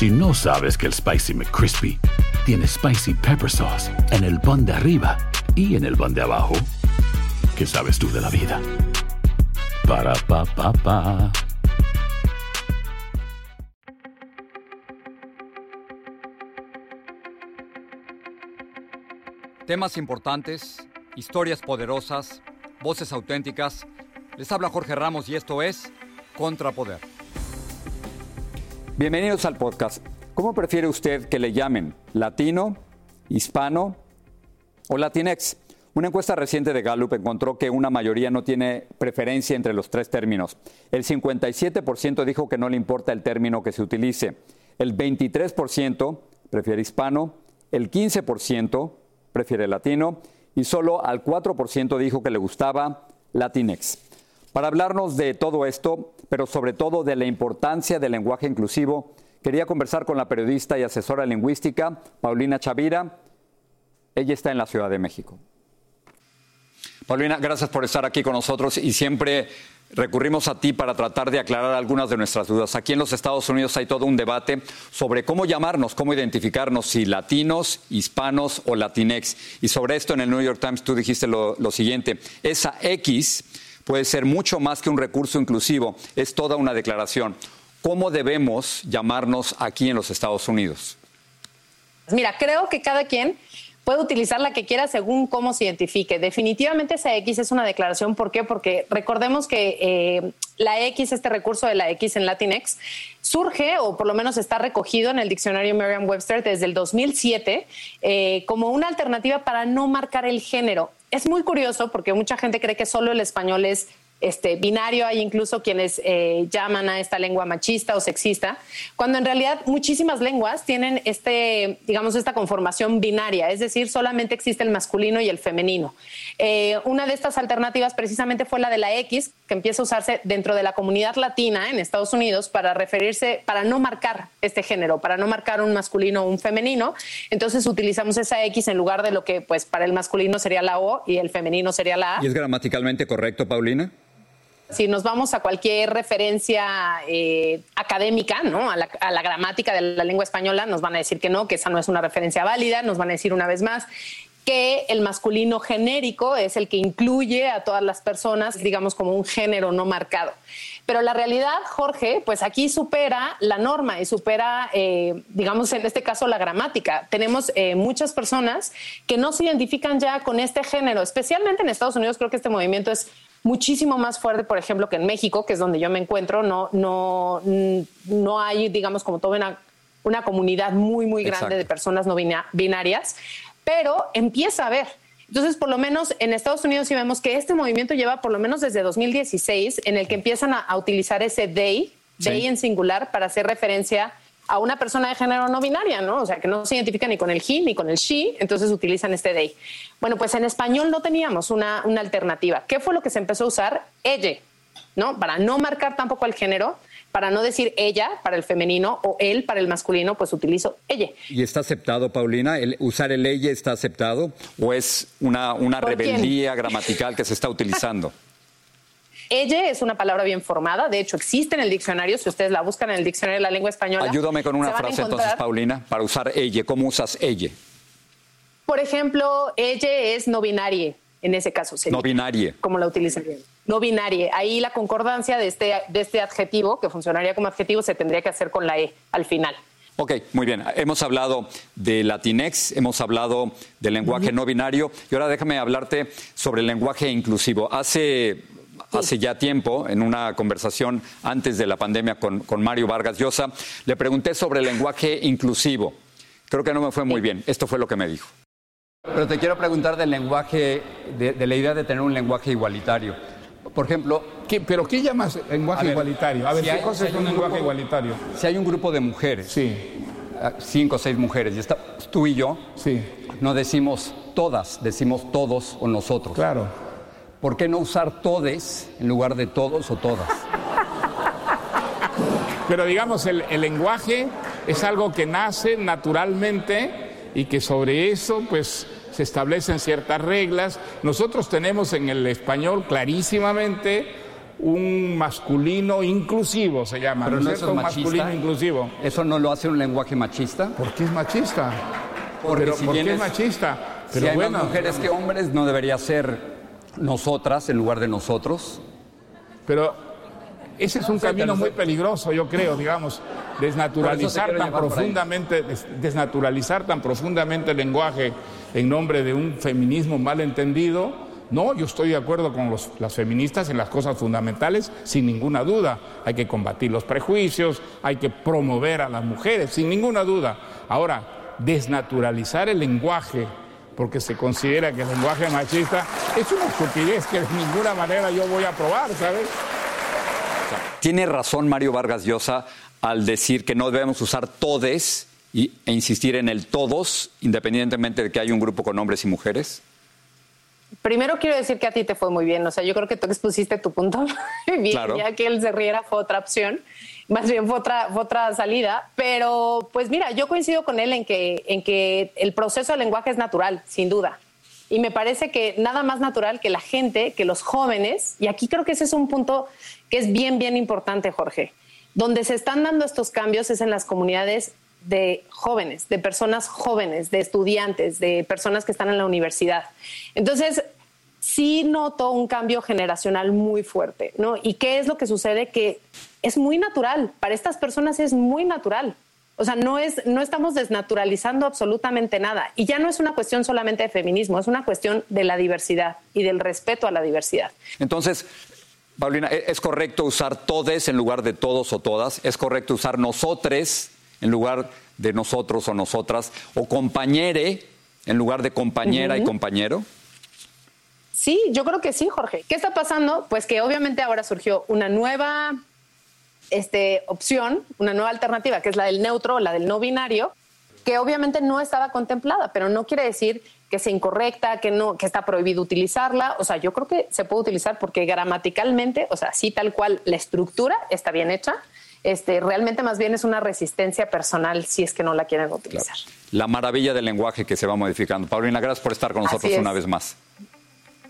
Si no sabes que el Spicy McCrispy tiene Spicy Pepper Sauce en el pan de arriba y en el pan de abajo, ¿qué sabes tú de la vida? Para, pa, pa, pa. Temas importantes, historias poderosas, voces auténticas. Les habla Jorge Ramos y esto es Contrapoder. Bienvenidos al podcast. ¿Cómo prefiere usted que le llamen? ¿Latino, hispano o latinex? Una encuesta reciente de Gallup encontró que una mayoría no tiene preferencia entre los tres términos. El 57% dijo que no le importa el término que se utilice. El 23% prefiere hispano, el 15% prefiere latino y solo al 4% dijo que le gustaba latinex. Para hablarnos de todo esto, pero sobre todo de la importancia del lenguaje inclusivo, quería conversar con la periodista y asesora lingüística Paulina Chavira. Ella está en la Ciudad de México. Paulina, gracias por estar aquí con nosotros y siempre recurrimos a ti para tratar de aclarar algunas de nuestras dudas. Aquí en los Estados Unidos hay todo un debate sobre cómo llamarnos, cómo identificarnos, si latinos, hispanos o latinex. Y sobre esto en el New York Times tú dijiste lo, lo siguiente, esa X puede ser mucho más que un recurso inclusivo, es toda una declaración. ¿Cómo debemos llamarnos aquí en los Estados Unidos? Mira, creo que cada quien puede utilizar la que quiera según cómo se identifique. Definitivamente esa X es una declaración. ¿Por qué? Porque recordemos que eh, la X, este recurso de la X en Latinx, surge o por lo menos está recogido en el diccionario Merriam-Webster desde el 2007 eh, como una alternativa para no marcar el género. Es muy curioso porque mucha gente cree que solo el español es este, binario, hay incluso quienes eh, llaman a esta lengua machista o sexista, cuando en realidad muchísimas lenguas tienen este, digamos, esta conformación binaria, es decir, solamente existe el masculino y el femenino. Eh, una de estas alternativas precisamente fue la de la X, que empieza a usarse dentro de la comunidad latina en Estados Unidos para referirse, para no marcar este género, para no marcar un masculino o un femenino. Entonces utilizamos esa X en lugar de lo que pues para el masculino sería la O y el femenino sería la A. ¿Y es gramaticalmente correcto, Paulina? Si nos vamos a cualquier referencia eh, académica, ¿no? A la, a la, gramática de la lengua española, nos van a decir que no, que esa no es una referencia válida, nos van a decir una vez más que el masculino genérico es el que incluye a todas las personas, digamos, como un género no marcado. Pero la realidad, Jorge, pues aquí supera la norma y supera, eh, digamos, en este caso la gramática. Tenemos eh, muchas personas que no se identifican ya con este género, especialmente en Estados Unidos. Creo que este movimiento es muchísimo más fuerte, por ejemplo, que en México, que es donde yo me encuentro. No, no, no hay, digamos, como toda una, una comunidad muy, muy grande Exacto. de personas no binarias, pero empieza a haber. Entonces, por lo menos en Estados Unidos sí vemos que este movimiento lleva por lo menos desde 2016 en el que empiezan a, a utilizar ese they sí. en singular, para hacer referencia a una persona de género no binaria, ¿no? O sea, que no se identifica ni con el he ni con el she, entonces utilizan este they. Bueno, pues en español no teníamos una, una alternativa. ¿Qué fue lo que se empezó a usar? Ella, ¿no? Para no marcar tampoco el género, para no decir ella para el femenino o él para el masculino, pues utilizo ella. ¿Y está aceptado, Paulina? ¿El ¿Usar el ella está aceptado? ¿O es una, una rebeldía quién? gramatical que se está utilizando? Ella es una palabra bien formada, de hecho existe en el diccionario, si ustedes la buscan en el diccionario de la lengua española. Ayúdame con una frase entonces, Paulina, para usar ella. ¿Cómo usas ella? Por ejemplo, ella es no binaria, en ese caso sería. No binaria. ¿Cómo la utilizarían? No binaria. Ahí la concordancia de este, de este adjetivo, que funcionaría como adjetivo, se tendría que hacer con la E al final. Ok, muy bien. Hemos hablado de Latinex, hemos hablado del lenguaje uh -huh. no binario y ahora déjame hablarte sobre el lenguaje inclusivo. Hace hace ya tiempo, en una conversación antes de la pandemia con, con, Mario Vargas Llosa, le pregunté sobre el lenguaje inclusivo. Creo que no me fue muy bien. Esto fue lo que me dijo. Pero te quiero preguntar del lenguaje, de, de la idea de tener un lenguaje igualitario. Por ejemplo. ¿Qué, ¿Pero qué llamas lenguaje a ver, igualitario? A ver, si ¿qué hay, cosa es un lenguaje grupo, igualitario? Si hay un grupo de mujeres, sí. cinco o seis mujeres, y está, tú y yo, sí. no decimos todas, decimos todos o nosotros. Claro. ¿Por qué no usar todes en lugar de todos o todas? Pero digamos, el, el, lenguaje es algo que nace naturalmente y que sobre eso, pues, se establecen ciertas reglas. Nosotros tenemos en el español clarísimamente un masculino inclusivo, se llama. Pero no, es eso es Un masculino machista. inclusivo. ¿Eso no lo hace un lenguaje machista? ¿Por qué es machista? Porque Pero, si ¿Por qué es machista? si hay más mujeres que hombres, ¿no debería ser nosotras en lugar de nosotros? Pero ese es un camino muy peligroso, yo creo, digamos, desnaturalizar tan profundamente, des- desnaturalizar tan profundamente el lenguaje en nombre de un feminismo mal entendido. No, yo estoy de acuerdo con los- las feministas en las cosas fundamentales, sin ninguna duda. Hay que combatir los prejuicios, hay que promover a las mujeres, sin ninguna duda. Ahora, desnaturalizar el lenguaje porque se considera que el lenguaje machista es una estupidez que de ninguna manera yo voy a aprobar, ¿sabes? Tiene razón Mario Vargas Llosa al decir que no debemos usar todes y- e insistir en el todos, independientemente de que hay un grupo con hombres y mujeres. Primero quiero decir que a ti te fue muy bien. O sea, yo creo que tú expusiste tu punto muy bien. Claro. Ya que él se riera fue otra opción. Más bien fue otra, fue otra salida. Pero, pues mira, yo coincido con él en que, en que el proceso del lenguaje es natural, sin duda. Y me parece que nada más natural que la gente, que los jóvenes, y aquí creo que ese es un punto que es bien, bien importante, Jorge. Donde se están dando estos cambios es en las comunidades de jóvenes, de personas jóvenes, de estudiantes, de personas que están en la universidad. Entonces, sí noto un cambio generacional muy fuerte, ¿no? ¿Y qué es lo que sucede? Que es muy natural, para estas personas es muy natural. O sea, no, es, no estamos desnaturalizando absolutamente nada. Y ya no es una cuestión solamente de feminismo, es una cuestión de la diversidad y del respeto a la diversidad. Entonces, Paulina, ¿e- ¿es correcto usar todes en lugar de todos o todas? ¿Es correcto usar nosotres en lugar de nosotros o nosotras? ¿O compañere en lugar de compañera y compañero? Sí, yo creo que sí, Jorge. ¿Qué está pasando? Pues que obviamente ahora surgió una nueva este, opción, una nueva alternativa, que es la del neutro, la del no binario, que obviamente no estaba contemplada, pero no quiere decir que sea incorrecta, que no, que está prohibido utilizarla. O sea, yo creo que se puede utilizar porque gramaticalmente, o sea, sí tal cual la estructura está bien hecha. Este, realmente más bien es una resistencia personal si es que no la quieren utilizar. La maravilla del lenguaje que se va modificando. Paulina, gracias por estar con nosotros es. una vez más.